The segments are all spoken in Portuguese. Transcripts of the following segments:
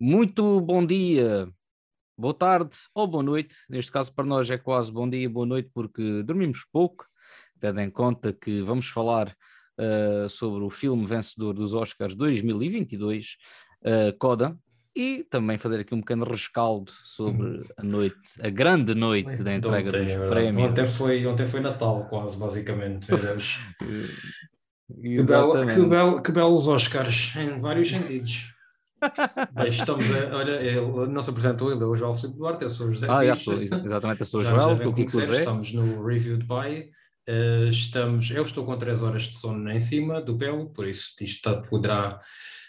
Muito bom dia, boa tarde ou boa noite. Neste caso, para nós é quase bom dia, boa noite, porque dormimos pouco, tendo em conta que vamos falar uh, sobre o filme vencedor dos Oscars 2022, uh, Coda, e também fazer aqui um pequeno rescaldo sobre a noite, a grande noite da entrega ontem, dos é prémios. Ontem foi, ontem foi Natal, quase, basicamente. que, belo, que, belo, que belos Oscars, em vários sentidos. Bem, estamos a, olha, ele não se apresentou, ele é o João Filipe Duarte, eu sou o José Ah, já sou, exatamente, eu sou o João, estou aqui com o Zé. Estamos no Review de By, uh, estamos, eu estou com 3 horas de sono em cima do pelo, por isso isto poderá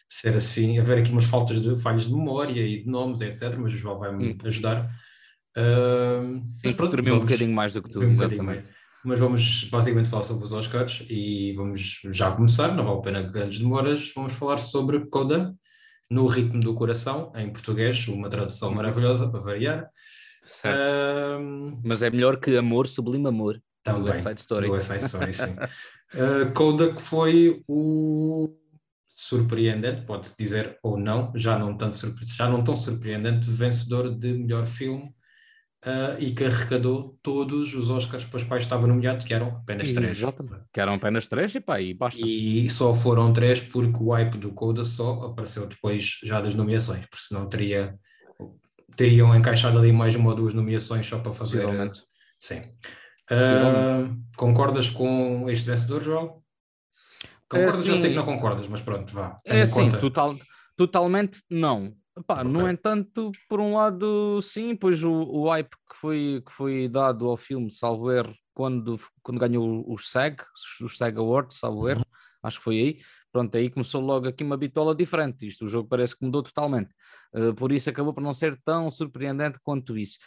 ser assim, haver aqui umas faltas de falhas de memória e de nomes, etc. Mas o João vai-me hum. ajudar. Uh, Sim, pronto, dormi um bocadinho mais do que tu, um exatamente. Mas vamos basicamente falar sobre os Oscars e vamos já começar, não vale a pena grandes demoras. Vamos falar sobre Coda, no ritmo do coração, em português, uma tradução maravilhosa para variar. Certo. Uh, Mas é melhor que Amor Sublime Amor. Também, do West Side Story. Do West Side Story, sim. uh, Coda que foi o surpreendente, pode-se dizer ou não, já não, tanto já não tão surpreendente, vencedor de melhor filme uh, e que arrecadou todos os Oscars para os quais estava nomeado, que eram apenas três. Exatamente, que eram apenas três e pá, e basta. E só foram três porque o hype do Coda só apareceu depois já das nomeações, porque senão teria, teriam encaixado ali mais uma ou duas nomeações só para fazer. Sim. Uh, concordas com este vencedor, João? Concordas? É, Eu sei que não concordas, mas pronto, vá. É assim, total, totalmente não. Okay. No entanto, por um lado, sim, pois o, o hype que foi, que foi dado ao filme, salvo erro, quando, quando ganhou os SAG, os SAG Awards, salvo erro, uhum. acho que foi aí. Pronto, aí começou logo aqui uma bitola diferente. Isto, o jogo parece que mudou totalmente. Uh, por isso acabou por não ser tão surpreendente quanto isso.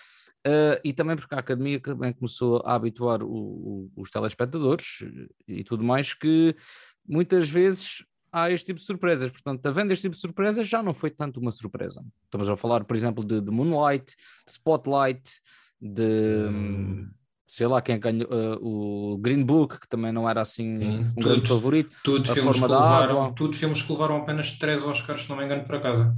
Uh, e também porque a academia também começou a habituar o, o, os telespectadores e tudo mais que muitas vezes há este tipo de surpresas. Portanto, havendo este tipo de surpresas, já não foi tanto uma surpresa. Estamos a falar, por exemplo, de, de Moonlight, Spotlight, de. Hum. Sei lá quem ganhou uh, o Green Book, que também não era assim um tudo, grande favorito. Tudo a forma da levaram, água. Tudo filmes que levaram apenas três Oscars, se não me engano, para casa.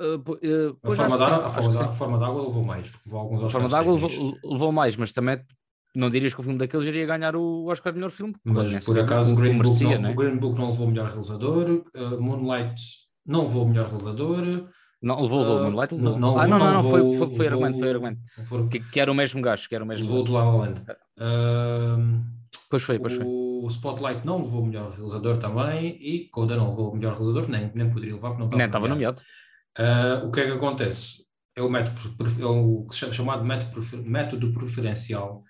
Uh, uh, a, forma da, a, forma da, a forma da água levou mais. Levou alguns a forma da água levou, levou, mais, mas também não dirias que o filme daqueles iria ganhar o Oscar de melhor filme. Mas por acaso o Green, merecia, Book não, né? o Green Book não levou o melhor realizador, uh, Moonlight não levou o melhor realizador. Não, levou, levou, uh, Moonlight levou. Não, não, ah, não, não, não, foi, foi, foi argumento, foi argumento. Que, que, era o mesmo gajo, que era o mesmo. Levou do La Land. Uh, pois foi, pois foi. O Spotlight não levou o melhor realizador também e Coda não levou o melhor realizador, nem, nem poderia levar, porque não estava Nem estava nomeado. Uh, o que é que acontece? É o método, é o chamado método, método preferencial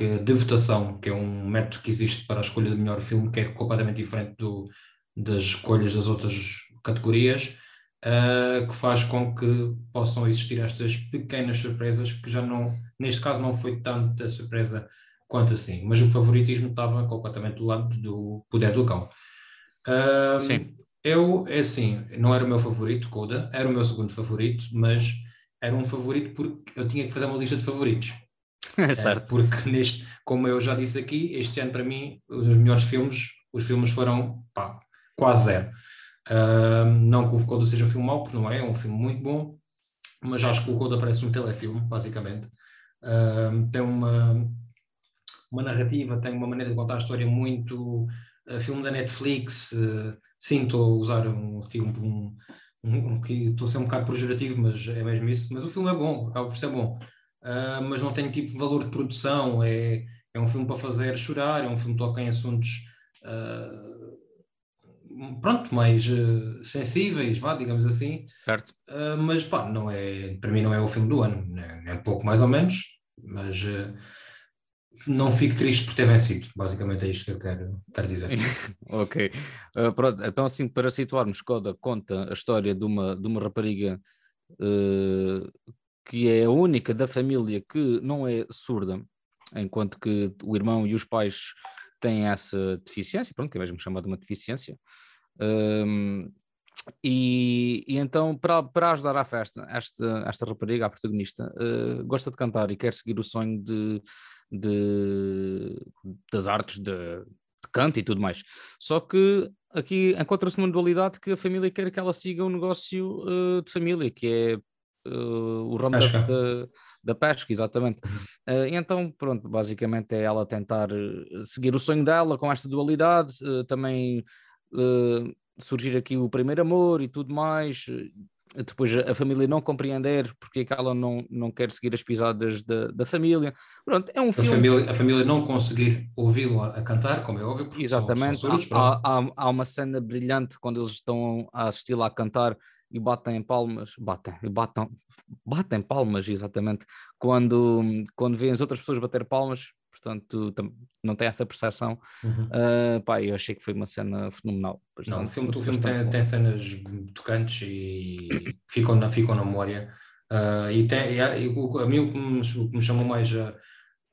que, de votação, que é um método que existe para a escolha do melhor filme, que é completamente diferente do, das escolhas das outras categorias, uh, que faz com que possam existir estas pequenas surpresas, que já não, neste caso, não foi tanta surpresa quanto assim, mas o favoritismo estava completamente do lado do poder do cão. Uh, Sim. Eu, é assim, não era o meu favorito, Coda, era o meu segundo favorito, mas era um favorito porque eu tinha que fazer uma lista de favoritos. É certo. Porque neste, como eu já disse aqui, este ano para mim, os melhores filmes, os filmes foram pá, quase zero. Uh, não que o Coda seja um filme mau, porque não é, é um filme muito bom, mas acho que o Coda parece um telefilme, basicamente. Uh, tem uma, uma narrativa, tem uma maneira de contar a história muito uh, filme da Netflix. sim, estou a usar um, um, um, um, estou a ser um bocado pejorativo, mas é mesmo isso. Mas o filme é bom, acaba por ser bom uh, mas não tem tipo valor de produção. É, é um filme para fazer chorar, é um filme que toca em assuntos uh, pronto, mais uh, sensíveis, vá, digamos assim. Certo. mas pá, não é, para mim não é o filme do ano, é, é um pouco mais ou menos, mas não fico triste por ter vencido, basicamente é isto que eu quero, quero dizer. ok, uh, pronto, então assim para situarmos, Coda conta a história de uma, de uma rapariga uh, que é a única da família que não é surda, enquanto que o irmão e os pais têm essa deficiência, pronto, que é mesmo chamado uma deficiência. Um, e, e, então, para, para ajudar à festa, esta, esta rapariga, a protagonista, uh, gosta de cantar e quer seguir o sonho de, de das artes, de canto e tudo mais. Só que aqui encontra-se uma dualidade que a família quer que ela siga um negócio uh, de família, que é uh, o ramo da, da, da, pesca, exatamente. Uh, então, pronto, basicamente é ela tentar seguir o sonho dela com esta dualidade, também surgir aqui o primeiro amor e tudo mais, depois a família não compreender porque é que ela não, não quer seguir as pisadas da, da família. Pronto, é um a filme. Família, a família não conseguir ouvi-lo a, cantar, como é óbvio. Exatamente. São, são há, há, há, uma cena brilhante quando eles estão a assistir-la a cantar e batem palmas, batem, batem, batem palmas, exatamente, quando, quando vêem as outras pessoas bater palmas, portanto não tem essa percepção. Uhum. Uh, pá, eu achei que foi uma cena fenomenal. Não, o filme, o filme tem, tem, cenas tocantes e ficam na, ficam na memória. Uh, e, tem, e, a, e, a mim o que me, o que me chamou mais a,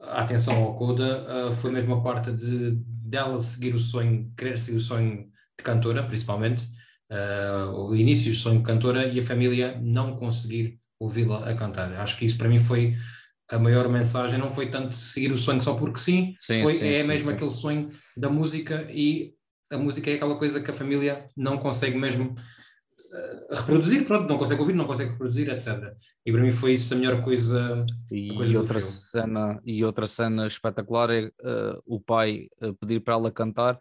a atenção ao Coda uh, foi mesmo a parte de dela seguir o sonho, querer seguir o sonho de cantora, principalmente, uh, o início do sonho de cantora e a família não conseguir ouvi-la a cantar. Acho que isso para mim foi a maior mensagem não foi tanto seguir o sonho só porque sim, sim foi, sim, é sim, mesmo aquele sonho da música e a música é aquela coisa que a família não consegue mesmo uh, reproduzir, pronto, não consegue ouvir, não consegue reproduzir, etc. E para mim foi isso a melhor coisa. E, coisa outra, cena, e outra cena espetacular é uh, o pai pedir para ela cantar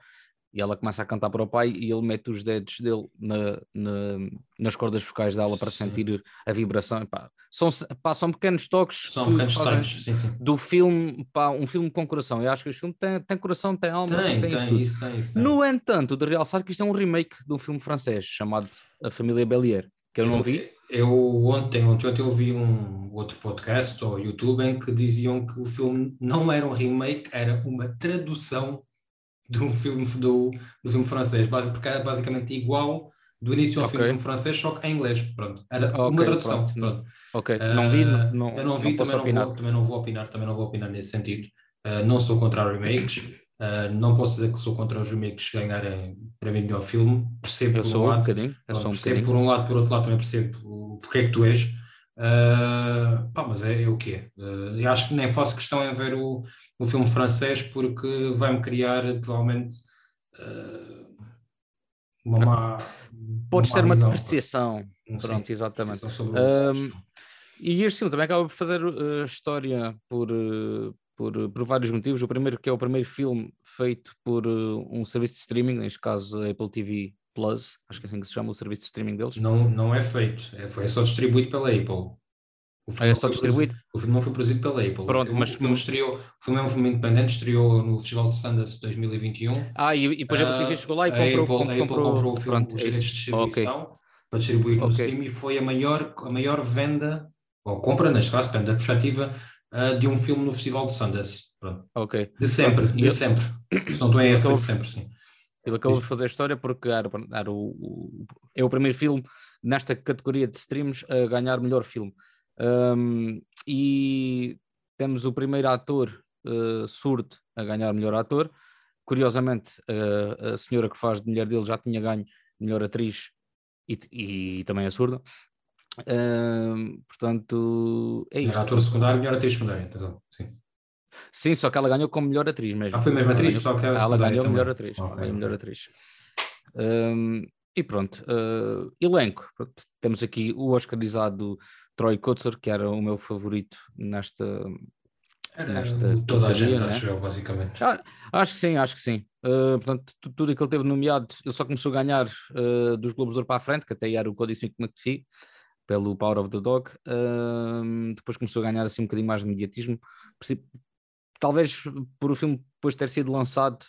e ela começa a cantar para o pai e ele mete os dedos dele na, na, nas cordas vocais dela para sim. sentir a vibração. Pá, são, pá, são pequenos toques, são pequenos toques sim, sim. do filme, pá, um filme com coração. Eu acho que este filme tem, tem coração, tem alma, tem, tem, tem, isso, tem, isso, No entanto, de realçar que isto é um remake de um filme francês chamado A Família Bellier, que eu, eu não vi. Eu ontem, ontem, ontem eu vi um outro podcast ou YouTube em que diziam que o filme não era um remake, era uma tradução de um filme do, do filme francês, porque era basicamente igual do início ao okay. fim do filme francês, só que em inglês. Pronto, era okay, uma tradução. Pronto. Pronto. Ok, uh, não vi, não, eu não vi, não também, não vou, também não vou opinar, também não vou opinar nesse sentido. Uh, não sou contra remakes, uh, não posso dizer que sou contra os remakes ganharem para mim melhor filme. Percebo eu por sou um, lado, bocadinho, eu sou um percebo bocadinho. por um lado, por outro lado também percebo porque é que tu és. Uh, pá, mas é, é o que é. Uh, eu acho que nem faço questão em ver o, o filme francês porque vai-me criar provavelmente uh, uma má. Pode ser uma depreciação. Pronto, exatamente. Um, e este filme também acaba por fazer uh, história por, por, por, vários motivos. O primeiro que é o primeiro filme feito por uh, um serviço de streaming, neste caso a Apple TV Plus, acho que é assim que se chama o serviço de streaming deles. Não, não é feito, é, foi, é só distribuído pela Apple. O filme, é só distribuído? o filme não foi produzido pela Apple. Pronto, o filme, mas o filme estreou, o filme é um filme independente, estreou no Festival de Sundance 2021. Ah, e, e depois a Apple TV chegou lá e comprou, Apple, comprou, comprou o filme, pronto, os é direitos de distribuição okay. para distribuir no okay. e foi a maior, a maior venda, ou compra, neste caso, depende da perspectiva, uh, de um filme no Festival de Sundance. Pronto. Ok. De sempre, de sempre. Se não estou em erro, de sempre, sim. Ele acabou por fazer história porque era, era o, o, é o primeiro filme nesta categoria de streams a ganhar melhor filme. Um, e temos o primeiro ator uh, surdo a ganhar melhor ator. Curiosamente, uh, a senhora que faz de mulher dele já tinha ganho melhor atriz e, e também a surda. Uh, portanto, é isso. Melhor ator secundário, melhor atriz secundária, atenção. Sim. Sim, só que ela ganhou como melhor atriz mesmo. Ah, foi mesmo atriz? Ela ganhou, ela ganhou melhor atriz. Okay. Ganhou melhor atriz. Um, e pronto, uh, elenco. Pronto, temos aqui o oscarizado Troy Kotzer, que era o meu favorito nesta. Era nesta toda a gente, né? acho eu, basicamente. Ah, acho que sim, acho que sim. Uh, portanto, tudo aquilo que ele teve nomeado, ele só começou a ganhar uh, dos Globos de Ouro para a frente, que até era o Cody Smith McPhee, pelo Power of the Dog. Uh, depois começou a ganhar assim um bocadinho mais de mediatismo. Talvez por o filme depois ter sido lançado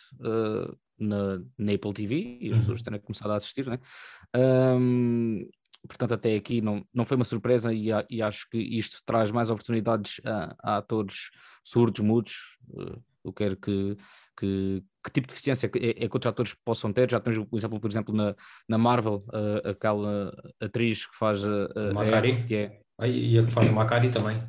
na, na Apple TV e as uhum. pessoas terem começado a assistir, né? Um, portanto, até aqui não, não foi uma surpresa e, e acho que isto traz mais oportunidades a, a atores surdos, mudos, uh, eu quero que, que, que, tipo de deficiência é, é, que outros atores possam ter. Já temos o exemplo, por exemplo, na, na Marvel, uh, aquela atriz que faz a, a Macari, que é. E a que faz a Macari também.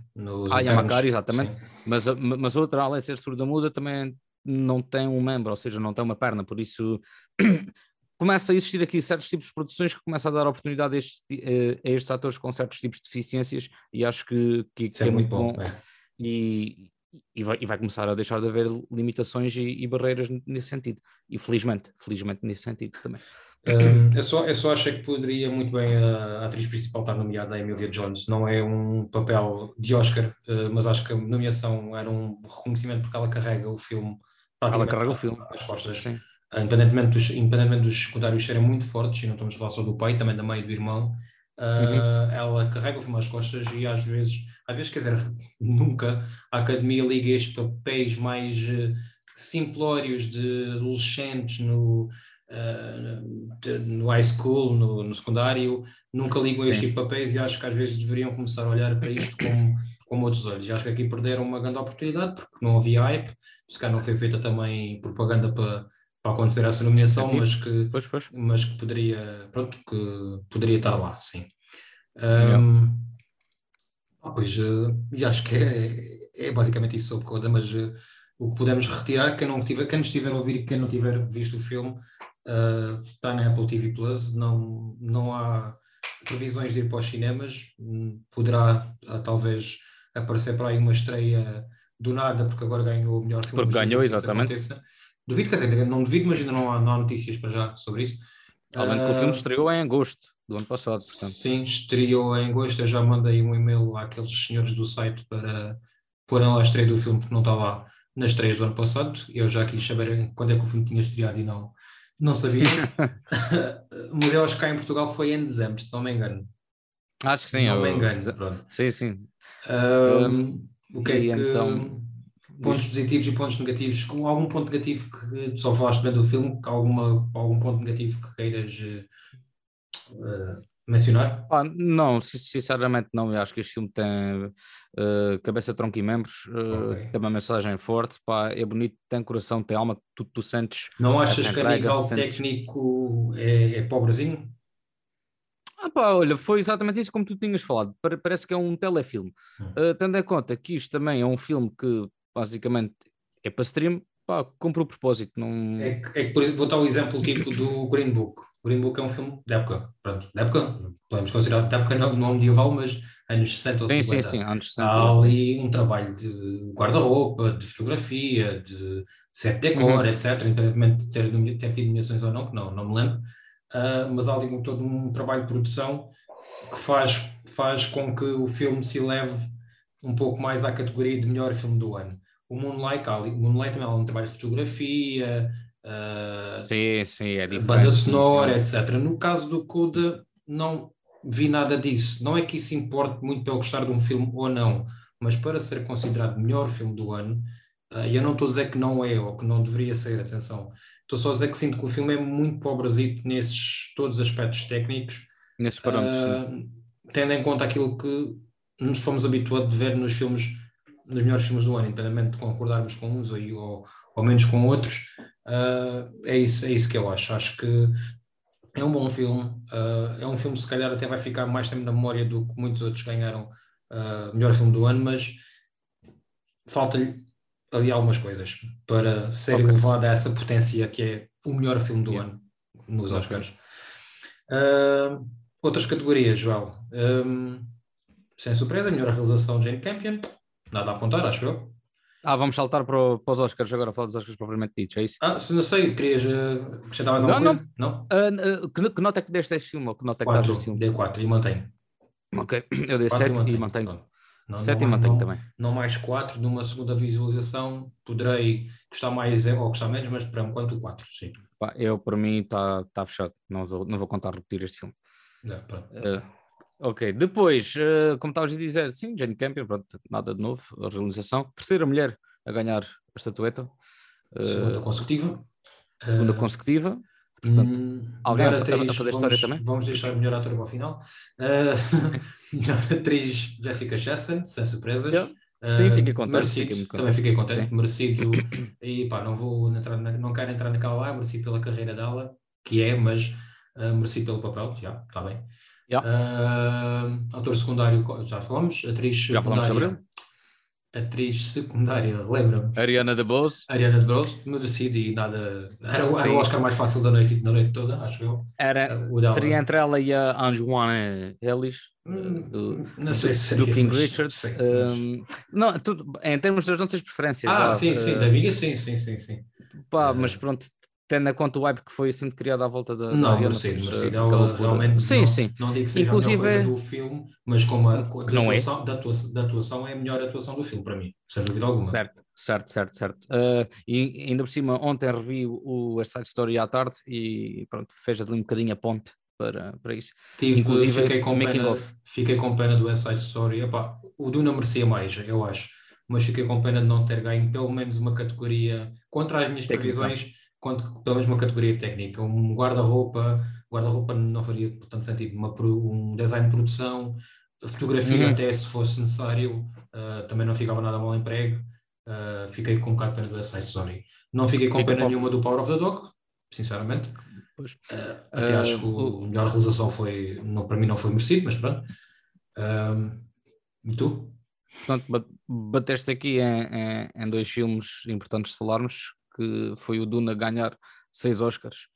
ah, e a Macari, exatamente. Mas, mas outra, além de ser surda muda, também não tem um membro, ou seja, não tem uma perna, por isso começa a existir aqui certos tipos de produções que começam a dar oportunidade a, este, eh, a estes atores com certos tipos de deficiências e acho que, que, que é, é, muito bom. bom. É. E, e vai, e vai começar a deixar de haver limitações e, e barreiras nesse sentido. E felizmente, felizmente nesse sentido também. Um, eu, só, eu só achei que poderia muito bem a, atriz principal estar nomeada, a Emilia Jones. Não é um papel de Oscar, uh, mas acho que a nomeação era um reconhecimento porque ela carrega o filme. Ela carrega o filme. As costas. Sim. Uh, independentemente, dos, independentemente dos secundários serem muito fortes, e não estamos a falar só do pai, também da mãe e do irmão, uh, uhum. ela carrega às costas e às vezes, às vezes, quer dizer, nunca a academia liga estes papéis mais simplórios de adolescentes no uh, no high school, no, no secundário, nunca ligam Sim. este tipo de papéis e acho que às vezes deveriam começar a olhar para isto como, com outros olhos. E acho que aqui perderam uma grande oportunidade porque não havia hype, se calhar não foi feita também propaganda para, para acontecer essa nomeação, mas que, pois, pois. mas que poderia, pronto, que poderia estar lá, sim. Um, ah, pois, uh, acho que é, é basicamente isso sobre Coda, mas uh, o que podemos retirar, quem, não tiver, quem nos estiver a ouvir e quem não tiver visto o filme, uh, está na Apple TV Plus, não, não há previsões de ir para os cinemas, hum, poderá uh, talvez aparecer para aí uma estreia do nada, porque agora ganhou o melhor filme. Porque ganhou, exatamente. Duvido, quer dizer, não duvido, mas ainda não há, não há notícias para já sobre isso. Além uh, que o filme ah, estreou em agosto do ano passado. Portanto. Sim, estreou em agosto. Eu já mandei um e-mail àqueles senhores do site para pôr lá a estreia do filme, porque não está lá nas estreias do ano passado. Eu já quis saber quando é que o filme tinha estreado e não, não sabia. mas eu acho que cá em Portugal foi em dezembro, se não me engano. Acho que sim. Não eu... me engano, pronto. Sim, sim. Um, o que é que... Então... Pontos positivos e pontos negativos. Com algum ponto negativo que só falaste bem do filme, alguma, algum ponto negativo que queiras uh, mencionar? Ah, não, sinceramente não. Eu acho que este filme tem uh, cabeça, tronco e membros, uh, okay. tem uma mensagem forte, pá, é bonito, tem coração, tem alma, tu, tu sentes. Não achas que a nível sentes... técnico é, é pobrezinho? Ah pá, olha, foi exatamente isso como tu tinhas falado. Parece que é um telefilme. Uh, tendo em conta que isto também é um filme que basicamente é para stream, pá, cumpre o propósito. Não... É, que, é que, por exemplo, vou dar o exemplo tipo do Green Book. Green Book é um filme de época, pronto, de época, podemos considerar de época não, não medieval, mas anos 60 ou sim, 50. Sim, sim, anos 60. Há ali um trabalho de guarda-roupa, de fotografia, de set decor, uhum. etc., independentemente de ter, ter tido nomeações ou não, que não, não me lembro, uh, mas há ali um, todo um trabalho de produção que faz, faz com que o filme se leve um pouco mais à categoria de melhor filme do ano. O Moonlight, o Moonlight também há um trabalho de fotografia, uh, sim, sim, é banda sonora, sim, etc. No caso do Coda, não vi nada disso. Não é que isso importe muito para eu gostar de um filme ou não, mas para ser considerado melhor filme do ano, uh, eu não estou a dizer que não é ou que não deveria ser, atenção. Estou só a dizer que sinto que o filme é muito pobrezito nesses todos os aspectos técnicos. Nesses parâmetros, uh, Tendo em conta aquilo que nos fomos habituados a ver nos filmes nos melhores filmes do ano, independentemente de concordarmos com uns ou, ou, menos com outros, uh, é, isso, é isso que eu acho. Acho que é um bom filme, uh, é um filme que se calhar até vai ficar mais tempo na memória do que muitos outros ganharam uh, melhor filme do ano, mas falta-lhe ali algumas coisas para ser okay. elevado a essa potência que é o melhor filme do yeah. ano nos Oscars. Uh, outras categorias, João. Um, sem surpresa, melhor realização Jane Campion, Nada a apontar, acho eu. Ah, vamos saltar para, o, para os Oscars agora, falar dos Oscars propriamente ditos, é isso? Ah, se não sei, querias uh, acrescentar mais alguma não, coisa? Não. não? Uh, uh, que, que, nota é que deste este filme? Ou que nota é que este filme? Dei 4 e mantenho. Ok, eu dei 7 e mantenho. 7 e mantenho também. Não mais 4, numa segunda visualização poderei gostar mais ou gostar menos, mas para enquanto 4, sim. Pá, eu, para mim, está tá fechado. Não vou, não vou contar repetir este filme. Não, pronto. Ok, depois, uh, como estavas a dizer, sim, Jane Campion, pronto, nada de novo, a realização. Terceira mulher a ganhar a estatueta. Uh, segunda consecutiva. Segunda uh, consecutiva. Portanto, hum, alguém a, atriz, a, fazer vamos, história também? Vamos deixar melhor ator para o final. Melhor atriz Jessica Chastain, sem surpresas. Yeah. Sim, fiquei contente. Merecido, fiquei contente. também fiquei contente, Sim. merecido. E pá, não vou entrar na, não quero entrar naquela lá, merecido pela carreira dela, que é, mas uh, merecido pelo papel, já, está bem. Yeah. Uh, autor secundário, já falamos, atriz Já sobre ele. atriz secundária, lembra-me? Ariana DeBose. Ariana DeBose, merecido e nada. Era, era Sim. o Oscar mais fácil da noite, da noite toda, acho eu. Era, O dela. seria entre ela e a Anjuana Ellis, eh, Hum, do, não sei se do seria, King mas- Richard. sim, mas- não, tudo, em termos das nossas preferências. Ah, vá, sim, sim, eh, da minha, sim, sim, sim, sim. pá, eh, mas pronto, tendo em conta o hype que foi sendo criado à volta da, da Não, merecido. eh, Ela acabou por- realmente Sim, não, sim. não digo que seja Inclusive- a melhor coisa do filme, mas como a, da, não é. atuação, da, atuação, da atuação é a melhor atuação do filme para mim, sem dúvida alguma. Certo, certo, certo, certo. Eh, e ainda por cima, ontem revi o West Side Story à tarde e pronto, fez ali um bocadinho a ponte para, para isso. Tive, Inclusive, fiquei, com making pena, of. fiquei com pena do West Side Story. Epá, o Duna merecia mais, eu acho, mas fiquei com pena de não ter ganho pelo menos uma categoria contra as minhas Técnica. previsões, contra, pelo menos uma categoria técnica. Um guarda-roupa, guarda-roupa não faria tanto sentido, uma, um design de produção, fotografia, Uhum. até se fosse necessário, ah, também não ficava nada mal emprego. Ah, fiquei com um bocado de pena do Side Story. Não fiquei com Fica pena nenhuma do Power of the Dog, sinceramente. Pois. Ah, até acho que o- a melhor realização foi, não, para mim não foi merecido, mas pronto. E tu? Portanto, ba- bateste aqui em, em- em dois filmes importantes de falarmos, que foi o Duna ganhar seis Oscars,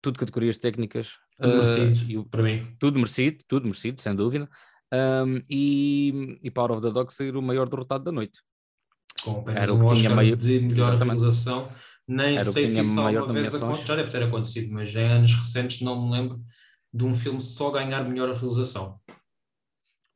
tudo categorias técnicas, Tudo eh, merecido, e o- para mim. tudo merecido, tudo merecido, sem dúvida. Um, e, e Power of the Dog sair o maior derrotado da noite. Com apenas Era o um que tinha Oscar meio- de melhor realização. Nem Era sei se tinha isso maior alguma vez aconteceu, deve ter acontecido, mas em anos recentes não me lembro de um filme só ganhar melhor realização.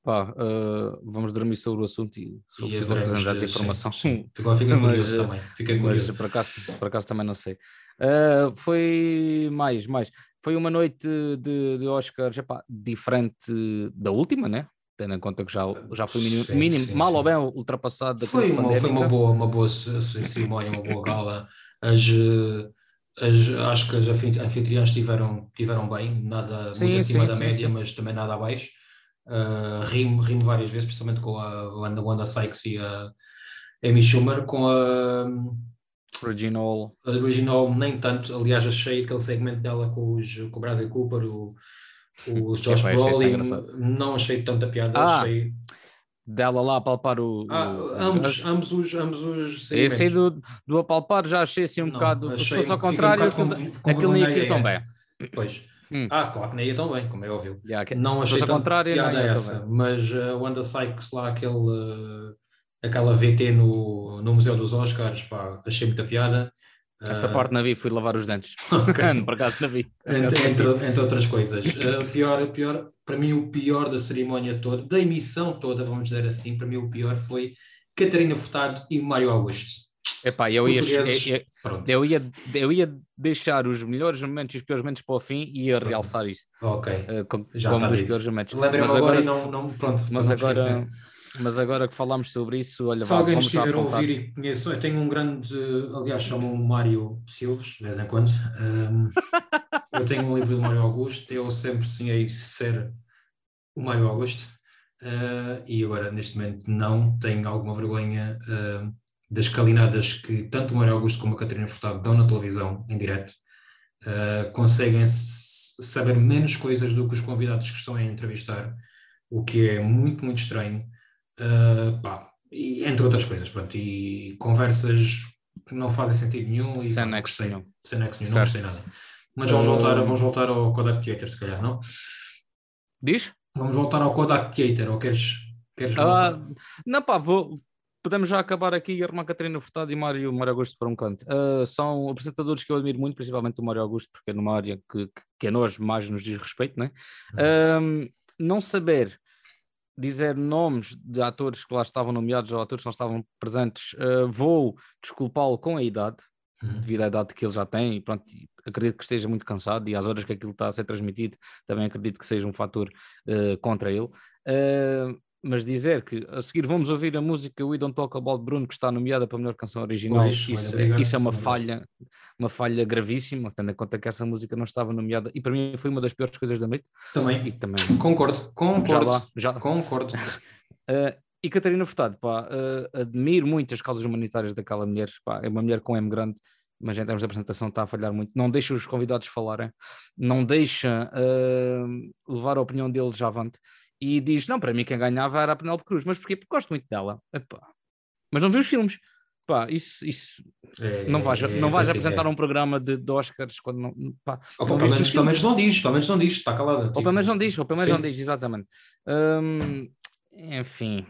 Pá, eh, vamos dormir sobre o assunto e se for possível apresentar essa informação. sim, Mas, curioso eh, também. Fiquei Mas curioso. por acaso, por acaso também não sei. Uh, foi mais, mais. Foi uma noite de, de Oscars epá, diferente da última, né? Tendo em conta que já, já foi mínimo, Sim, mínimo sim, mal sim. ou bem ultrapassado da Foi uma, foi uma boa, uma boa ce- ce- cerimónia, uma boa gala. As, eh, as, acho que as anfi- anfitriãs tiveram, tiveram bem, nada muito acima da média, mas também nada abaixo. Uh, rimo, rimo várias vezes, principalmente com a Wanda, Wanda Sykes e a Amy Schumer, com a, Original. a original nem tanto. Aliás, achei aquele segmento dela com, os, com o Bradley Cooper, o, o Josh isso Brolin, não achei tanta piada. Ah, achei, Dela lá a palpar o. ah, o- ambos, ambos os, ambos os Esse aí segmentos. do, do apalpar já achei assim um Não, bocado. Se fosse ao fiquei um contrário, bocado com- com aquilo nem ia tão bem. alheia. Pois. Hum. Ah, claro que nem ia tão bem, como é óbvio. Já, que- Não achei tanto contrário, não piada ia tão essa, mas a Wanda Sykes lá, aquele, uh, aquela VT no, no Museu dos Oscars, pá, achei muita piada. Essa Ah, parte não vi, fui lavar os dentes. ok. Por acaso não vi. entre, entre, entre outras coisas. Uh, pior, pior, para mim, o pior da cerimónia toda, da emissão toda, vamos dizer assim, para mim o pior foi Catarina Furtado e Mário Augusto. Epá, eu ia, eu, eu, ia, eu ia deixar os melhores momentos e os piores momentos para o fim e ia realçar isso ok. como, Já como está dos dito. piores momentos. Lembrei-me Mas agora, agora, e não, não, pronto, mas, não agora, esquecer. mas agora que falámos sobre isso, olha, Se vá, alguém estiver a ouvir e conheço, eu tenho um grande, aliás, chamo-me Mário Silves, de vez em quando. Um, eu tenho um livro do Mário Augusto, eu sempre sonhei ser o Mário Augusto, uh, e agora, neste momento, não tenho alguma vergonha uh, das calinadas que tanto o Mário Augusto como a Catarina Furtado dão na televisão, em direto. Uh, conseguem saber menos coisas do que os convidados que estão a entrevistar, o que é muito, muito estranho. Uh, pá, e entre outras coisas, pronto, e conversas que não fazem sentido nenhum e Sem nexo nenhum. sem nexo nenhum, não gostei nada. Mas vamos, voltar, vamos voltar ao Kodak Theater, se calhar, não? Diz? Vamos voltar ao Kodak Theater, ou queres, queres Ah, não, pá, vou. Podemos já acabar aqui e arrumar Catarina Furtado e Mário, Mário Augusto para um canto. Ah, são apresentadores que eu admiro muito, principalmente o Mário Augusto, porque é numa área que, que, a nós mais nos diz respeito, né? Ahm, não saber dizer nomes de atores que lá estavam nomeados ou atores que não estavam presentes, ah, vou desculpá-lo com a idade, Uhum. devido à idade que ele já tem, e pronto, acredito que esteja muito cansado e às horas que aquilo está a ser transmitido, também acredito que seja um fator eh, contra ele. Eh, mas dizer que a seguir vamos ouvir a música We Don't Talk About Bruno, que está nomeada para a melhor canção original, Pois, isso, obrigado, isso é uma falha, uma falha gravíssima, tendo em conta que essa música não estava nomeada, e para mim foi uma das piores coisas da noite, Também, e também concordo, já concordo, lá, já, concordo. Uh, e Catarina Furtado, pá, uh, admiro muito as causas humanitárias daquela mulher, pá, é uma mulher com M grande, mas em termos de apresentação está a falhar muito. Não deixa os convidados falarem, não deixa uh, levar a opinião deles avante e diz: Não, para mim quem ganhava era a Penélope Cruz, mas porquê? Porque gosto muito dela. Epá, mas não vi os filmes. Pá, isso, isso É, não vais, é- não vais é- apresentar um programa de, de Oscars quando não. Pá, Ou pelo menos, pelo menos não diz, pelo menos não diz, está calada. Ou tipo, pelo menos não diz, ou pelo menos sim. não diz, exatamente. Hum, enfim,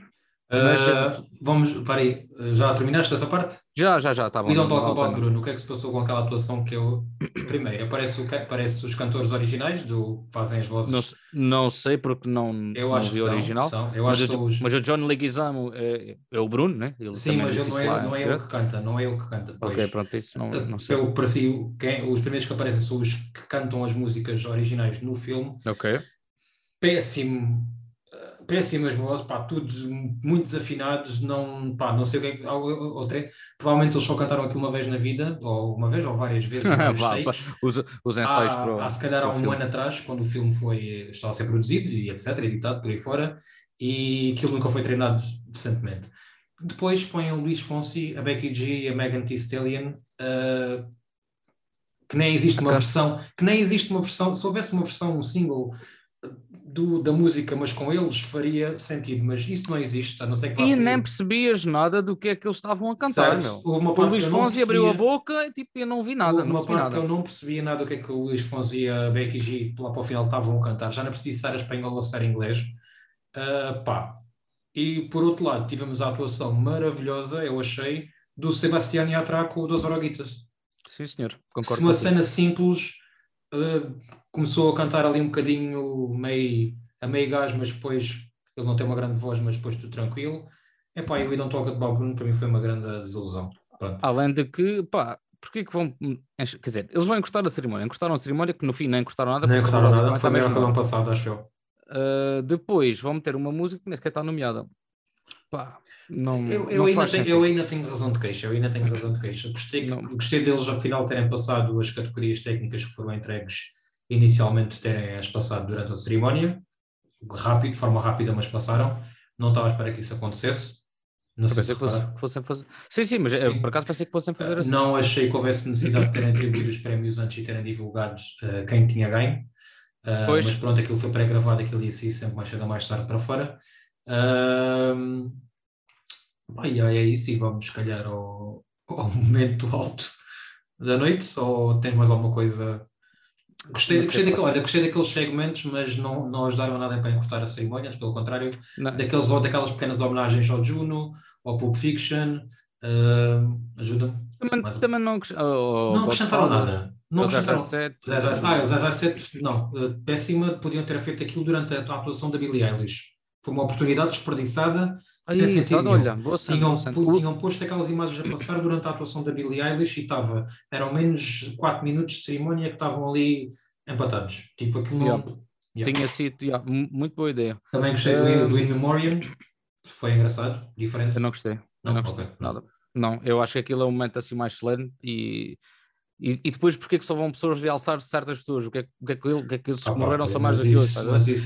Mas, Ah, vamos, peraí, já terminaste essa parte? já, já, já, tá bom. We don't não talk vale a about pena. Bruno. O que é que se passou com aquela atuação que eu. Primeiro, aparece, o, aparece os cantores originais do que fazem as vozes. Não, não sei porque não, eu não acho vi que o são, original. são. Eu Mas, acho o, os. mas o John Leguizamo é, é o Bruno, né? Ele Sim, mas ele não é, lá, não é ele que canta, não é ele que canta. Ok, pronto, isso não, não sei. Pelo que parecia, quem, os primeiros que aparecem são os que cantam as músicas originais no filme. Ok. Péssimo, eh, péssimas vozes, pá, todos muito desafinados, não, pá, não sei o que é Outra, provavelmente eles só cantaram aquilo uma vez na vida, ou uma vez, ou várias vezes. Os, os ensaios há, para o- há se calhar há um filme. ano atrás, quando o filme foi, estava a ser produzido e etc, editado por aí fora, e aquilo nunca foi treinado decentemente. Depois põem o Luís Fonsi, a Becky G e a Megan Thee Stallion, eh, que nem existe uma versão, que nem existe uma versão, se houvesse uma versão, um single do, da música, mas com eles, faria sentido, mas isso não existe, a não ser que E nem percebias nada do que é que eles estavam a cantar, meu. Houve uma O parte Luís eu não Fonsi abriu a boca e tipo, eu não vi nada, Houve não uma parte nada. que eu não percebia nada o que é que o Luís Fonsi e a Becky G lá para o final estavam a cantar. Já não percebi se era espanhol ou se era inglês. Ah, pá. E por outro lado, tivemos a atuação maravilhosa, eu achei, do Sebastián Yatra com o Dos Oroguitas. Sim, senhor, Se concordo uma contigo. cena simples, ah, começou a cantar ali um bocadinho meio, a meio gás, mas depois ele não tem uma grande voz, mas depois tudo tranquilo. Epá, e o We Don't Talk About Bruno para mim foi uma grande desilusão. Pronto. Além de que, pá, porquê que vão. Quer dizer, eles vão encostar a cerimónia. Encostaram a cerimónia que no fim nem encostaram nada. Nem porque gostaram nada, foi melhor que o ano passado, acho eu. Uh, depois vão meter uma música que nem sequer está nomeada. Pá, não, Eu, eu não ainda tenho, eu ainda tenho razão de queixa, eu ainda tenho razão de queixa. Gostei, Não. gostei deles, afinal, terem passado as categorias técnicas que foram entregues inicialmente, terem as passado durante a cerimónia. Rápido, de forma rápida, mas passaram. Não estava à espera que isso acontecesse. Não sei pensei se que, fosse, que fossem fazer. Sim, sim, mas eu, por acaso pensei que fossem fazer assim. Não achei que houvesse necessidade de terem atribuído os prémios antes e terem divulgado eh, quem tinha ganho. Uh, Pois. mas pronto, aquilo foi pré-gravado, aquilo ia sair sempre mais cedo ou mais tarde para fora. Um, e aí é isso, e vamos se calhar ao, ao momento alto da noite, ou tens mais alguma coisa? Gostei, gostei, daquele, olha, gostei daqueles segmentos, mas não, não ajudaram nada para encurtar a cerimónia, antes pelo contrário, Não, daqueles, ou daquelas pequenas homenagens ao Juno, ao Pulp Fiction, um, ajuda-me. também, mais um. também não. oh, Não acrescentaram nada. Não acrescentaram 007, o 007, ah, o 007, não, eh, péssima, podiam ter feito aquilo durante a atuação da Billie Eilish. Foi uma oportunidade desperdiçada, Aí, sentido exato, nenhum. olha, boa Tinham, boa O- tinham posto aquelas imagens a passar durante a atuação da Billie Eilish e estava, eram menos 4 minutos de cerimónia que estavam ali empatados. Tipo, aquilo não- Yeah. Yeah. Tinha sido, yeah, mu- muito boa ideia. Também gostei do, Eh, do In Memoriam, foi engraçado, diferente. Eu não gostei. Eu Não, não gostei. Nada. Não, eu acho que aquilo é um momento assim mais solene e, e, e depois porque é que só vão pessoas realçar certas pessoas? O que é, que- o que, é que, o que, é que esses que Ah, morreram são mais do que outros?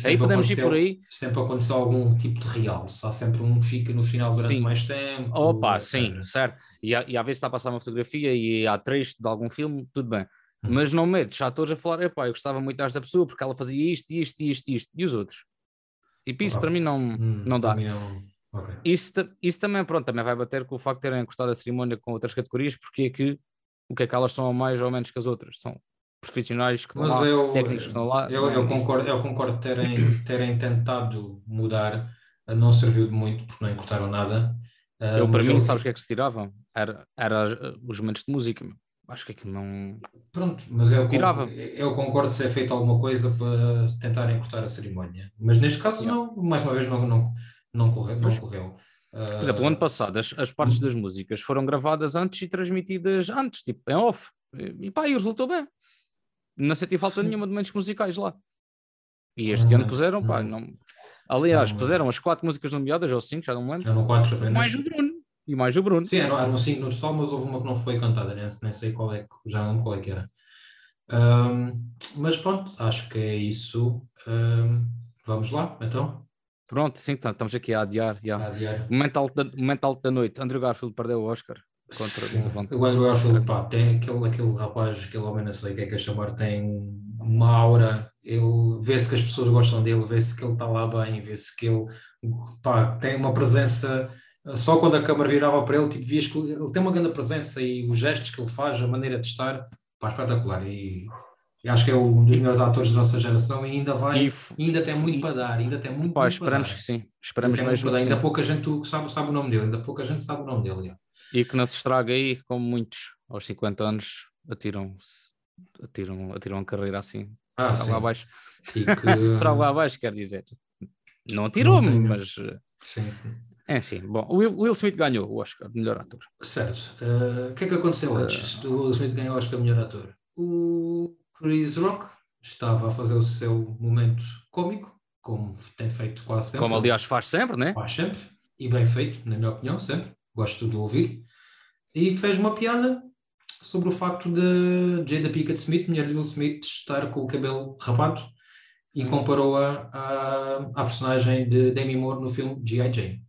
Aí podemos ir por aí. Sempre aconteceu algum tipo de realce. Há sempre um que fica no final durante Sim. mais tempo. Opa, sim, certo. E, há- e às vezes está a passar uma fotografia e há trecho de algum filme, tudo bem. Hum. Mas não metes atores a falar, epá, eu gostava muito desta pessoa porque ela fazia isto, isto, isto, isto. E os outros? Tipo, isso Opa, para mim não, hum, não dá. para mim não- ok. Isso, isso também, pronto, também vai bater com o facto de terem encostado a cerimónia com outras categorias, porque é que o que é que elas são mais ou menos que as outras? São profissionais que estão Mas lá, eu, técnicos que estão lá. eu, eu não, isso- concordo, eu concordo terem, terem tentado mudar, não serviu de muito porque não encurtaram nada. Eu, para mim, eu- sabes o que é que se tiravam? Era, era os momentos de música. Acho que aquilo não. Pronto, mas eu Tirava. concordo, eu concordo ser feito alguma coisa para tentar encurtar a cerimónia. Mas neste caso, Yeah. não, mais uma vez, não, não, não, correu, não correu. Por exemplo, o ano passado, as, as partes das músicas foram gravadas antes e transmitidas antes, tipo, em off. E pá, e resultou bem. Não senti falta Sim. nenhuma de momentos musicais lá. E este ano Não, puseram, pá, não. não. Aliás, Não, puseram as quatro músicas nomeadas, ou cinco, já não me lembro. No 4 apenas. Mais o Bruno. E mais o Bruno. Sim, eram, eram cinco no total, mas houve uma que não foi cantada, nem, nem sei qual é, que- já não lembro qual é que era. Ahm, mas pronto, acho que é isso. Ahm, vamos lá, então. Pronto, sim, tá, estamos aqui a adiar. A adiar. Momento alto, da, momento alto da noite. Andrew Garfield perdeu o Oscar. Contra Sim, o Andrew Garfield, pá, tem aquele, aquele rapaz, aquele homem, não sei o que é que é chamar, tem uma aura, ele vê-se que as pessoas gostam dele, vê-se que ele está lá bem, vê-se que ele pá, tem uma presença só quando a câmara virava para ele, tipo, vias que ele tem uma grande presença e os gestos que ele faz, a maneira de estar, pá, espetacular. E acho que é um dos melhores atores da nossa geração e ainda vai, E, ainda tem muito para dar, ainda tem muito, pá, muito esperamos para dar. que sim. Ainda Esperamos muito mesmo Ainda sim. pouca gente sabe, sabe o nome dele, ainda pouca gente sabe o nome dele. E que não se estraga aí, como muitos aos 50 anos atiram, atiram, atiram a carreira assim, Ah, para sim. lá abaixo. E que, Para lá abaixo, quer dizer. Não atirou-me, mas eh, sim. enfim. Bom, o Will, Will Smith ganhou o Oscar melhor ator. Certo. Eh, o que é que aconteceu antes do Will Smith ganhar o Oscar melhor ator? O Chris Rock estava a fazer o seu momento cómico, como tem feito quase sempre. Como aliás faz sempre, né? Faz sempre, e bem feito, na minha opinião, sempre. Gosto de ouvir. E fez uma piada sobre o facto de Jada Pinkett Smith, mulher de Will Smith, estar com o cabelo rapado e comparou-a à, à personagem de Demi Moore no filme G.I. Jane.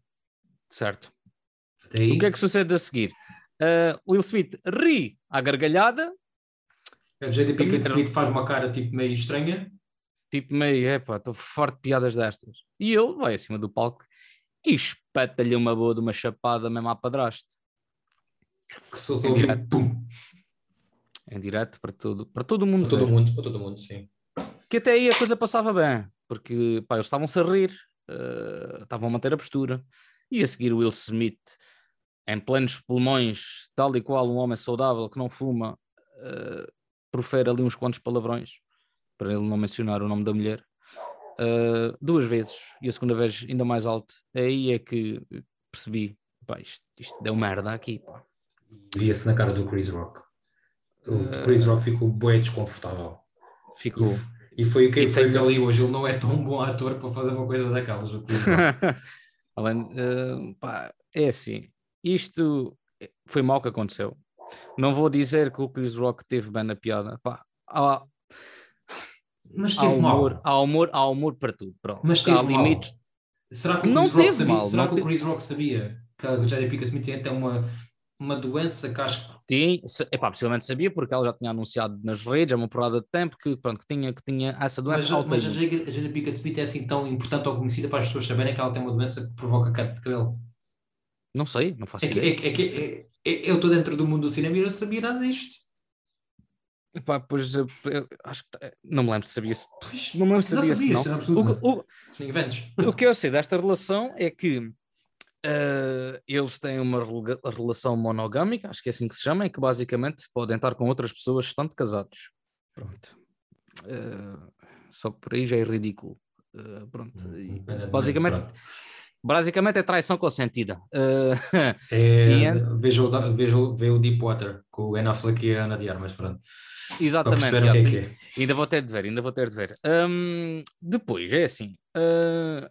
Certo. O que é que sucede a seguir? Uh, Will Smith ri à gargalhada, a Jada Pinkett Era- Smith faz uma cara tipo meio estranha. tipo meio, epá, estou farto de piadas destas. E ele vai acima do palco e espeta-lhe uma boa de uma chapada mesmo à padrasto. que ouve ouvir, direto. pum, Em direto para todo, para todo mundo. para todo ver. mundo, para todo mundo, sim. Que até aí a coisa passava bem, porque pá, eles estavam-se a rir, eh, estavam a manter a postura, e a seguir o Will Smith, em plenos pulmões, tal e qual um homem saudável que não fuma, eh, profere ali uns quantos palavrões, para ele não mencionar o nome da mulher, eh, duas vezes, e a segunda vez ainda mais alto. Aí é que percebi, pá, isto, isto deu merda aqui, pá. Via-se na cara do Chris Rock. O Eh, Chris Rock ficou bem desconfortável. Ficou. E foi o que E tem- que ali hoje. Ele não é tão bom ator para fazer uma coisa daquelas. Além, eh, pá, é assim, isto foi mal que aconteceu. Não vou dizer que o Chris Rock teve bem na piada. Pá, há, Mas há teve humor, mal. há, humor, há humor para tudo. Pronto. Mas há teve mal. limites. Será que o Não Chris Rock teve sabia, mal, será não que o teve- Chris Rock sabia que a Jada Smith tem até uma, uma doença que acho que Sim, se, epá, possivelmente sabia, porque ela já tinha anunciado nas redes há uma porrada de tempo que, pronto, que, tinha, que tinha essa Mas, doença mas. Jada a Jada Pinkett Smith é assim tão importante ou conhecida para as pessoas saberem que ela tem uma doença que provoca queda de cabelo. Não sei, não faço É ideia. é, que- é que- é- é- eu estou dentro do mundo do cinema e eu não sabia nada disto. Epá, pois eu- eu acho que não me lembro se sabia se. Pois, Não me lembro se sabia se não. é O, o. O que eu sei desta relação é que eh, eles têm uma relação monogâmica, acho que é assim que se chama, e que basicamente podem estar com outras pessoas estando casados. Pronto. Eh, só que por aí já é ridículo. Eh, pronto. E Independentemente, basicamente, pronto. Basicamente é traição consentida. Eh, É, E en- veja, o, veja, o- Deepwater com o Ben Affleck e a Ana de Armas, pronto. Exatamente. já, que é que é. Ainda vou ter de ver, ainda vou ter de ver. Hum, depois, é assim. uh,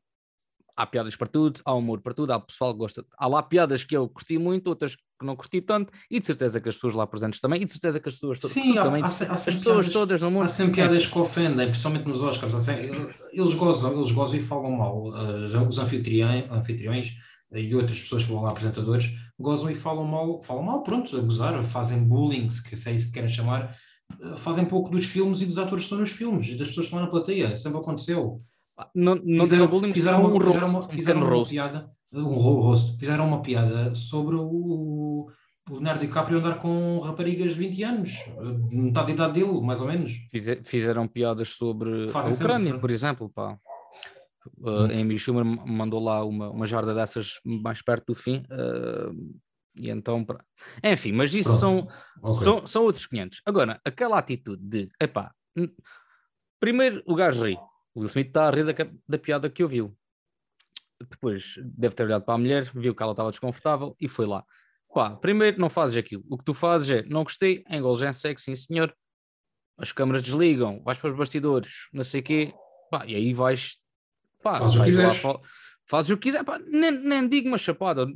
há piadas para tudo, há humor para tudo, há pessoal que gosta. Há lá piadas que eu curti muito, outras que não curti tanto, e de certeza que as pessoas lá presentes também, e de certeza que as pessoas todas. Sim, há- também, há há as pessoas piadas- todas no mundo. Há sempre piadas que ofendem, principalmente nos Oscars. sempre- Eles gozam, eles gozam e falam mal. Uh, Os anfitriões, anfitriões e outras pessoas que vão lá, apresentadores, gozam e falam mal, falam mal, pronto, a gozar, fazem bullying, se se é isso que querem chamar, uh, fazem pouco dos filmes e dos atores que estão nos filmes e das pessoas que estão na plateia. Sempre aconteceu. Não, não fizeram, bullying, fizeram, fizeram um uma, roast, fizeram, uma, um fizeram pequeno uma roast. piada, um ro- roast, fizeram uma piada sobre o, o Leonardo DiCaprio andar com raparigas de 20 anos, metade da idade dele, mais ou menos. Fize- Fizeram piadas sobre Fazem a sempre, Ucrânia, pronto. por exemplo. Pá. Uh, Hum. Amy Schumer mandou lá uma, uma jarda dessas mais perto do fim. uh, e então, pra- enfim, mas isso Pronto. são, Ok. São, são outros 500. Agora, aquela atitude de, epá, primeiro o gajo ri. O Will Smith está a rir da, da piada que ouviu. Depois deve ter olhado para a mulher, viu que ela estava desconfortável e foi lá. Pá, primeiro não fazes aquilo. O que tu fazes é, não gostei, engolgem seco, sim senhor. As câmaras desligam, vais para os bastidores, não sei o quê. Pá, e aí vais, pá, Faz o que vais lá, fazes o que quiser. Pá, nem, nem digo uma chapada,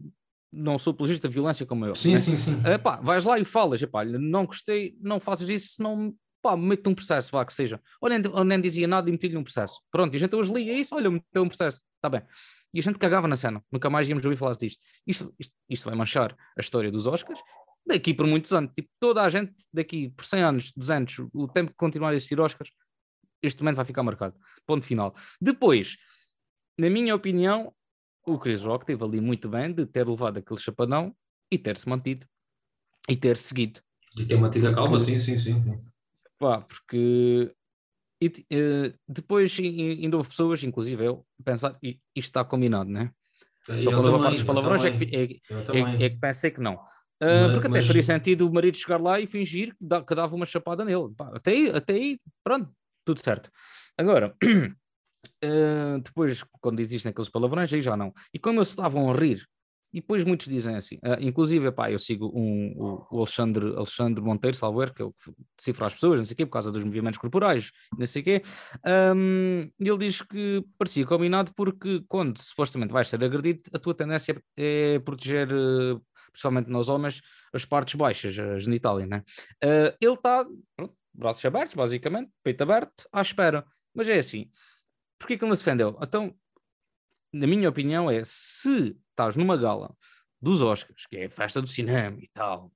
não sou apologista de violência como eu. Sim, né? sim, sim. É pá, vais lá e falas, epá, não gostei, não fazes isso, não, pá, mete um processo, vá, que seja. Ou nem, ou nem dizia nada e meti-lhe um processo. Pronto, e a gente hoje lia isso, olha, meteu um processo, está bem. E a gente cagava na cena, nunca mais íamos ouvir falar disto. Isto, isto, isto vai manchar a história dos Oscars daqui por muitos anos. Tipo, toda a gente daqui por 100 anos, 200, o tempo que continuar a existir Oscars, este momento vai ficar marcado. Ponto final. Depois, na minha opinião, o Chris Rock teve ali muito bem de ter levado aquele chapadão e ter-se mantido e ter seguido. De ter mantido a calma, sim, sim, sim. Pá, porque e, uh, depois ainda houve pessoas, inclusive eu, pensar, isto está combinado, né? Eu Só quando a também, parte dos eu palavrões é que, é, eu é- é que pensei que não. Uh, Mas- porque até mas- faria sentido o marido chegar lá e fingir que, dá- que dava uma chapada nele. Pá, até, aí, até aí, pronto, tudo certo. Agora, uh, depois, quando existem aqueles palavrões, aí já não. E como eles estavam a rir, e depois muitos dizem assim, uh, inclusive, pá, eu sigo um, o, o Alexandre, Alexandre Monteiro, salvo erro, que é o que decifra as pessoas, não sei o quê, por causa dos movimentos corporais, não sei o quê. Um, ele diz que parecia combinado porque quando supostamente vais ser agredido, a tua tendência é proteger, eh, principalmente nos homens, as partes baixas, a genitália, né? Eh, ele está, braços abertos, basicamente, peito aberto, à espera. Mas é assim, porquê que ele não se defendeu? Então, na minha opinião, é se estás numa gala dos Oscars, que é a festa do cinema e tal,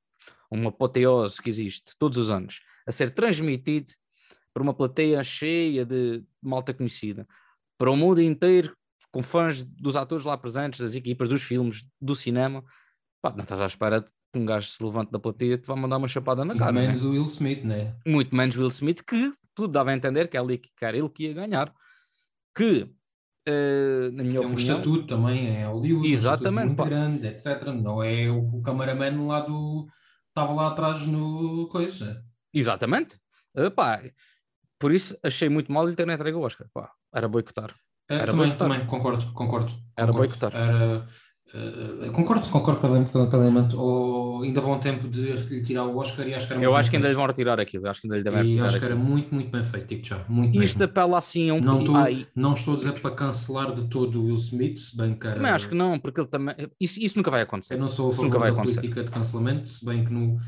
uma apoteose que existe todos os anos, a ser transmitido para uma plateia cheia de malta conhecida, para o mundo inteiro, com fãs dos atores lá presentes, das equipas, dos filmes, do cinema, pá, não estás à espera que um gajo se levante da plateia e te vá mandar uma chapada na Muito cara. né? menos o Will Smith, né? Muito menos Will Smith, que tudo dava a entender que é ali que era ele que ia ganhar. Que, eh, na minha Tem um opinião, estatuto também em Hollywood, um Exatamente, estatuto pá. muito grande, etc. Não é o, o cameraman lá do. Estava lá atrás no coisa. exatamente, Eh, pá, por isso achei muito mal ele ter entregue o Oscar. Pá, era boicotar. É, Era também, boicotar. também, concordo, concordo. Era concordo. boicotar. Era, eh, concordo, concordo plenamente. Ou ainda vão tempo de lhe tirar o Oscar e acho que era Eu acho que ainda feito. vão retirar aquilo. Acho que ainda lhe devem E retirar acho que era muito, muito bem feito, digo já. Muito Isto apela assim a um. Não, não estou a dizer para cancelar de todo o Will Smith, se bem que era- também acho que não, porque ele também. Isso, isso nunca vai acontecer. Eu não sou a favor nunca vai da acontecer. política de cancelamento, se bem que no,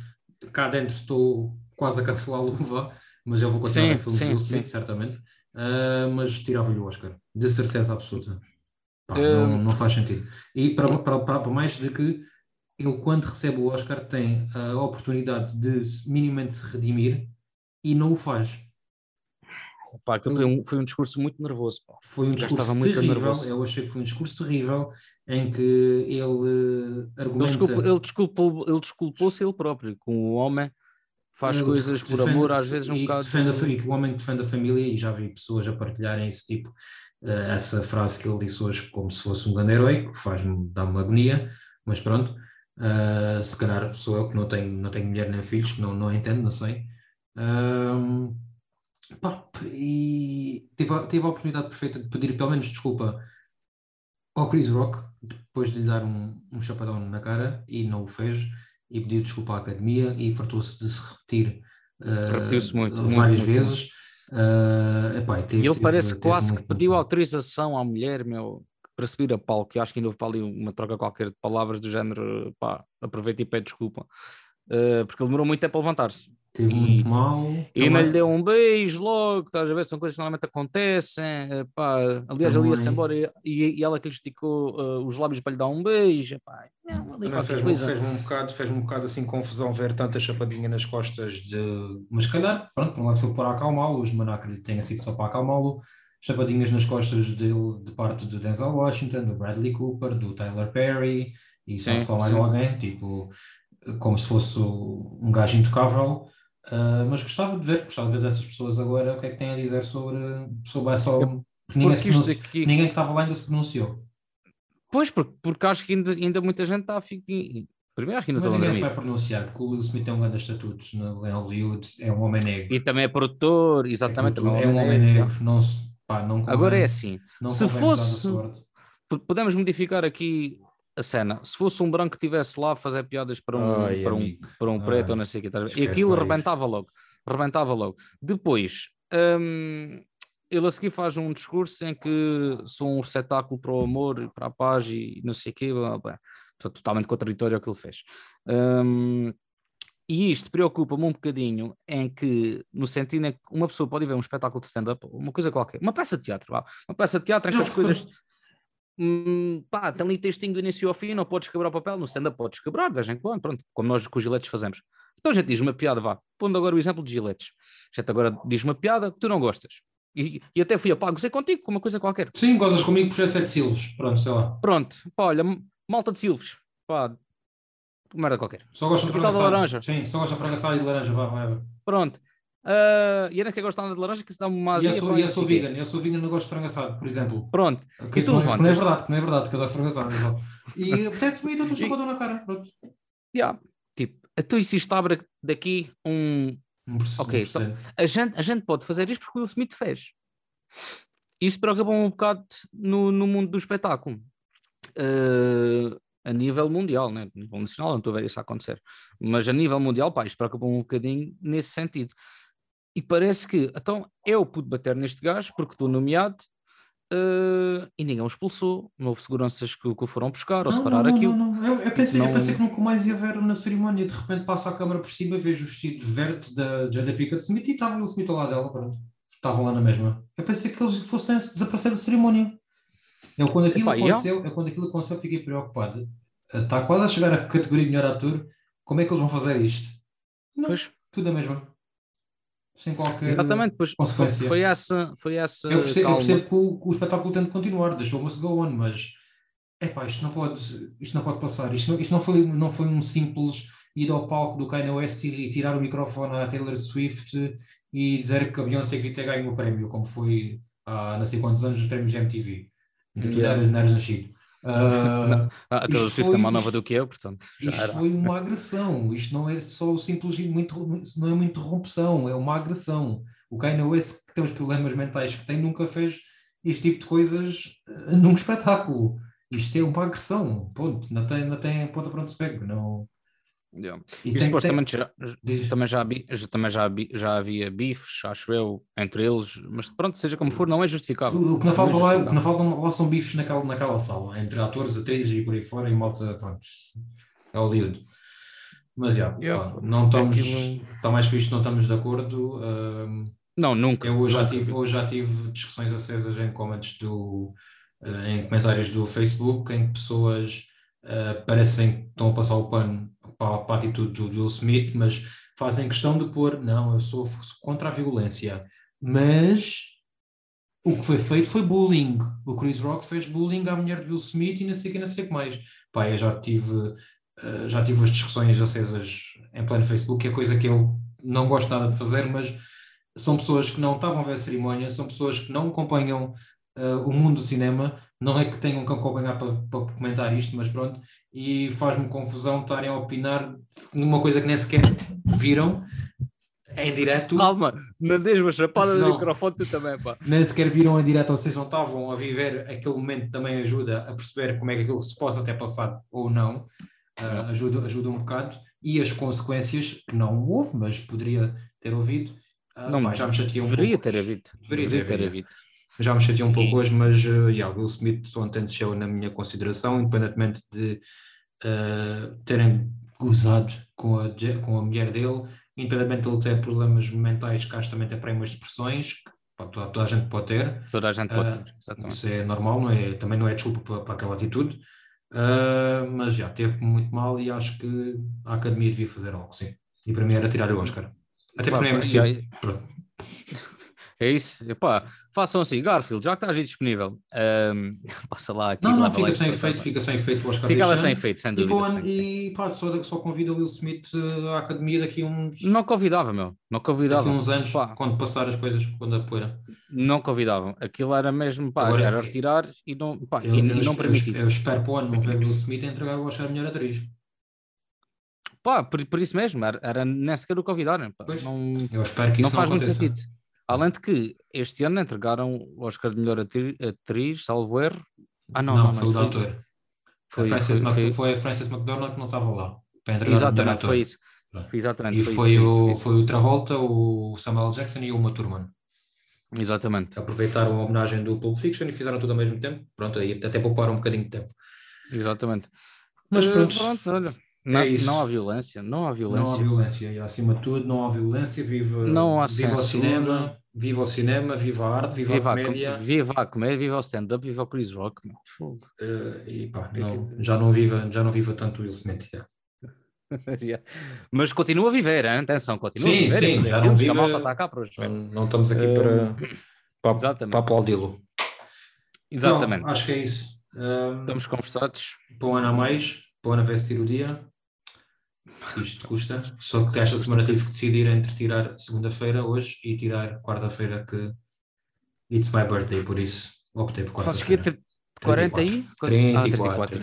cá dentro estou quase a cancelá-lo, mas eu vou continuar Sim, a ver filmes sim, de Will sim. Smith, certamente. Ah, mas tirava-lhe o Oscar, de certeza absoluta. Pá, Eh, não, não faz sentido. E para, para, para, para mais de que ele, quando recebe o Oscar, tem a oportunidade de minimamente se redimir e não o faz. Pá, aquilo foi um, foi um discurso muito nervoso. Pá. Foi um discurso terrível, nervoso. eu achei que foi um discurso terrível em que ele eh, argumenta... ele, desculpou, ele desculpou-se ele próprio, com o homem faz Ele coisas por defende- amor, às vezes um e que bocado. defende e que o homem que defende a família, e já vi pessoas a partilharem esse tipo, essa frase que ele disse hoje, como se fosse um grande herói, que faz-me, dá-me uma agonia, mas pronto, eh, se calhar sou eu que não tenho, não tenho mulher nem filhos, que não, não entendo, não sei. Ahm, pá, e tive, a- tive a oportunidade perfeita de pedir pelo menos desculpa ao Chris Rock, depois de lhe dar um, um chapadão na cara, e não o fez, e pediu desculpa à academia e fartou-se de se repetir eh, Repetiu-se muito, muito, várias muito, vezes. Eh, epá, teve- ele parece teve quase que pediu autorização à mulher, meu, para subir a palco. Eu acho que ainda houve para ali uma troca qualquer de palavras do género, pá, aproveita e pede desculpa. Eh, porque ele demorou muito tempo a levantar-se. Teve e- muito mal. E ainda Também- lhe deu um beijo logo, estás a ver? São coisas que normalmente acontecem. Pá. Aliás, ele ia-se embora e, e- ela que lhe esticou eh, os lábios para lhe dar um beijo. Pá. Não, ali fez-me fez um bocado, fez um bocado assim confusão ver tanta chapadinha nas costas de. Mas calhar, pronto, por um lado foi para acalmá-lo, os não acredito que tenha sido só para acalmá-lo. Chapadinhas nas costas dele de parte do Denzel Washington, do Bradley Cooper, do Tyler Perry e só, Sim, só mais alguém, tipo, como se fosse um gajo intocável. Ah, mas gostava de ver, gostava de ver dessas pessoas agora o que é que têm a dizer sobre, sobre essa. porque ninguém, se aqui. ninguém que estava lá ainda se pronunciou. Pois, porque, porque acho que ainda, ainda muita gente está a ficar. Primeiro, acho que ainda Mas ninguém se vai pronunciar, porque o Will Smith tem um grande estatuto no, em Hollywood, é um homem negro. E também é produtor, exatamente. é um homem negro, não se. Pá, não Agora convém- é assim: não se fosse- podemos modificar aqui a cena. Se fosse um branco que estivesse lá a fazer piadas para um, Ai, para um, para um preto Ai, ou não sei o que, estás ver? e aquilo lá isso. rebentava logo. Rebentava logo. Depois, hum, ele a seguir faz um discurso em que sou um receptáculo para o amor e para a paz e não sei o quê. blá, blá. Portanto, Totalmente contraditório ao que ele fez. Hum, e isto preocupa-me um bocadinho em que, no sentido em que uma pessoa pode ver um espetáculo de stand-up, uma coisa qualquer, uma peça de teatro, uma peça de teatro em que as coisas hum, pá, tem ali textinho do início ao fim, não podes quebrar o papel, no stand-up podes quebrar, de vez em quando, pronto, como nós com os giletes fazemos. Então a gente diz uma piada, vá, pondo agora o exemplo de giletes. A gente agora diz uma piada que tu não gostas. E, e até fui a pá, gozei contigo com uma coisa qualquer. Sim, gozas comigo por sete silvos. Pronto, sei lá. Pronto, pá, olha, malta de silvos, pá, merda qualquer. Só gosto de frango assado. laranja. Sim, só gosto de frango assado e de laranja. Vá, vai, vai. Pronto. Ah, e ainda que gosto de laranja, que se dá uma E eu sou, e eu sou vegan, eu sou vegan não gosto de frango assado, por exemplo. Pronto. Que, E tu não, não é verdade, que não é verdade, que eu adoro frango assado. E apetece-me e dou-te um chapadão na cara. Pronto. Yeah. Tipo, tu e se isto abre daqui um. Um Ok, cento. A gente, a gente pode fazer isto porque o Will Smith fez. Isso preocupa um bocado no, no mundo do espetáculo. Eh, a nível mundial, né? a nível nacional, não estou a ver isso acontecer. Mas a nível mundial, pá, isto preocupa um bocadinho nesse sentido. E parece que, então, eu pude bater neste gajo porque estou nomeado eh, e ninguém o expulsou. Não houve seguranças que, que o foram buscar ou Não, separar não, não, aquilo. não, não. Eu, eu pensei, eu Não- pensei que nunca mais ia ver na cerimónia. De repente passa a câmara por cima, vejo o vestido verde da Jada Pinkett Smith e estava o Smith ao lado dela. Pronto. Estavam lá na mesma. Eu pensei que eles fossem desaparecer da cerimónia. Eu, quando aquilo Epá, e aconteceu, eu, quando aquilo aconteceu, fiquei preocupado. Está quase a chegar à categoria de melhor ator. Como é que eles vão fazer isto? Não, Pois, tudo a mesma. Sem qualquer. exatamente, pois foi, consequência. foi essa, foi essa Eu percebo, eu percebo que, o, que o espetáculo tem de continuar, deixou-me go on, mas epá, isto não pode, isto não pode passar. Isto não, isto não, foi, não foi um simples ir ao palco do Kanye West e, e tirar o microfone à Taylor Swift e dizer que a Beyoncé devia ter ganho o prémio, como foi há não sei quantos anos nos prémios MTV. Ainda tu Yeah. não eras nascido. Ah, Ah, a Taylor Isto Swift é foi- mais nova do que eu, portanto. isto era. foi uma agressão. Isto não é só simples, não é uma interrupção, é uma agressão. O Kanye West, que tem os problemas mentais que tem, nunca fez este tipo de coisas eh, num espetáculo. Isto é uma agressão. Ponto. Não tem, não tem ponta para onde se pega. Não. Yeah. E E tem- tem- supostamente já, Diz. também, já, já- também já, já havia bifes, acho eu, entre eles, mas pronto, seja como for, não é justificável. O, o que não falta é lá, o que não falta lá são bifes naquela, naquela sala, entre atores, atrizes e por aí fora, e malta, pronto, é Hollywood. Mas já, Yeah, pá, não estamos, aquilo- está mais fixe, não estamos de acordo. ahm, Não, nunca. Eu hoje já, tive, hoje já tive discussões acesas em comments do, eh, em comentários do Facebook, em que pessoas eh, parecem que estão a passar o pano para, para a atitude do, Will Smith, mas fazem questão de pôr, não, eu sou contra a violência. Mas o que foi feito foi bullying. O Chris Rock fez bullying à mulher do Will Smith e não sei o que, não sei o que mais. Pá, eu já tive, eh, já tive as discussões acesas em pleno Facebook, que é coisa que eu não gosto nada de fazer, mas são pessoas que não estavam a ver a cerimónia, são pessoas que não acompanham eh, o mundo do cinema, não é que tenham que acompanhar para, para comentar isto, mas pronto, e faz-me confusão estarem a opinar numa coisa que nem sequer viram em direto, Calma, não des uma chapada no microfone tu também, pá. nem sequer viram em direto, ou seja, não estavam a viver aquele momento também ajuda a perceber como é que aquilo se possa ter passado ou não, Ah, ajuda, ajuda um bocado, e as consequências, que não houve, mas poderia ter ouvido, ah, Não, pá, já me chateia um Deveria ter havido. Deveria Deveria ter havido. Já me chateei um pouco hoje, mas uh, yeah, Will Smith ontem desceu na minha consideração, independentemente de uh, terem gozado com a, com a mulher dele, independentemente de ele ter problemas mentais, que acho também tem para umas depressões, que pá, toda, toda a gente pode ter, Toda a gente pode ter, exatamente. isso é normal, não é, também não é desculpa para, para aquela atitude, Uh, mas já teve muito mal e acho que a academia devia fazer algo, sim. E para mim era tirar o Oscar. Até porque não é merecido. E. É isso. Epá, façam assim, Garfield, já que estás aí disponível, ahm, passa lá aqui. Não, não, lá fica sem efeito, fica sem efeito o Oscar Ficava deste sem efeito, sem E, dúvida. bom, sim, sim. e pá, só, só convida o Will Smith eh, à academia daqui a uns, Não convidava, meu. Não daqui convidava. a uns anos, Pá, quando passar as coisas, quando a poeira. não convidavam. Aquilo era mesmo, pá, Agora, era retirar e não, pá, Eu, e, eu, e não eu- permitir. eu espero para o ano não ver o Will Smith a entregar o Oscar a melhor atriz. Pá, por, por isso mesmo, era, era nem sequer o convidarem. Não, Eu espero que não isso faz não muito aconteça. sentido. Além de que este ano entregaram o Oscar de melhor atri- atriz, salvo erro. Ah, não, não, foi o autor. Foi, a Frances foi, Frances McDormand que não estava lá. Para entregar exatamente, foi isso. Pronto. Exatamente, E foi, foi, isso, o, isso, foi o Travolta, o Samuel Jackson e o Uma Thurman. Exatamente, Aproveitaram a homenagem do Pulp Fiction e fizeram tudo ao mesmo tempo. Pronto, aí até pouparam um bocadinho de tempo. exatamente. Mas Eh, pronto, pronto, olha. Não, isso. não há violência, não há Não há violência. violência, e acima de tudo, não há violência, viva, Não há o cinema, viva o cinema, viva a arte, viva, Viva a a, com- comédia, viva a comédia, viva o stand-up, viva o Chris Rock. eh, e pá, não- já, não viva, já não viva tanto o Will Smith. Yeah. Mas continua a viver, hein? atenção, continua Sim, a viver. sim, fazer já não vive- ver. Não, não estamos aqui para, para, Exatamente. para aplaudi-lo. Exatamente. Pronto, acho que é isso. Um, Estamos conversados. ano a mais, ano a vestir o dia. Isto custa. Só que esta semana tive que decidir entre tirar segunda-feira hoje e tirar quarta-feira que it's my birthday, por isso optei por quarta-feira. 40 aí? 34.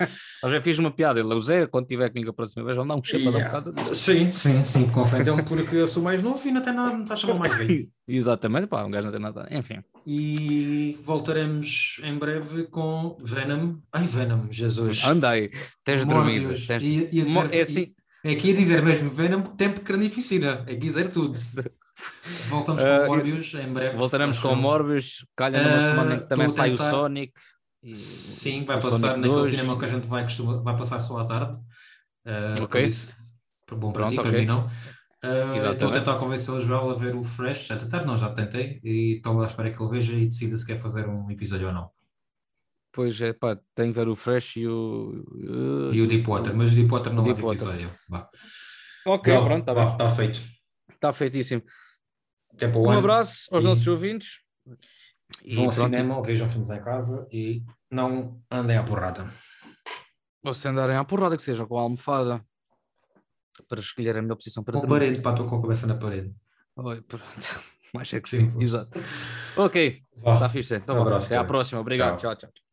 Ah, Eu já fiz uma piada. Ele, o Zé, quando estiver comigo a próxima vez, vamos dar um chapadão Yeah. por causa disso. Sim, sim, sim, confundem-me porque eu sou mais novo e não tem nada, não está a chamar mais velho. Exatamente, pá, um gajo não tem nada. Enfim. E voltaremos em breve com Venom. Ai, Venom, Jesus. Anda aí, tens de dormir. Tens... É assim. É aqui a dizer mesmo Venom, tempo de carnificina. É dizer tudo. Voltamos com Ah, o Morbius em breve. Voltaremos com o. Morbius, calha numa Ah, semana em que também a sai o Sonic. e- Sim, vai o passar Sonic naquele 2. cinema que a gente vai, costuma, vai passar só à tarde. Ah, Ok. por por bom para Pronto, ti, para mim não. Exatamente. Estou a tentar convencer o Joel a ver o Fresh. Já tentar, não, já tentei. E estou à espera que ele veja e decida se quer fazer um episódio ou não. Pois é, pá, tem que ver o Fresh e o. E o Deepwater, mas o Deepwater não O vai ter episódio. Ok, pronto, está bem. Está feito. Está feitíssimo. Até para o Um ano. abraço aos E- nossos ouvintes. E Vão ao pronto, cinema, vejam filmes em casa e não andem à porrada. ou se andarem à porrada, que seja com a almofada, para escolher a melhor posição para Com a parede, para estou com a cabeça na parede. Oi, pronto. Mais é que sim, Simples. exato. Ok, está fixe. Então, Um abraço, até à cara. próxima. Obrigado. Tchau. tchau. tchau.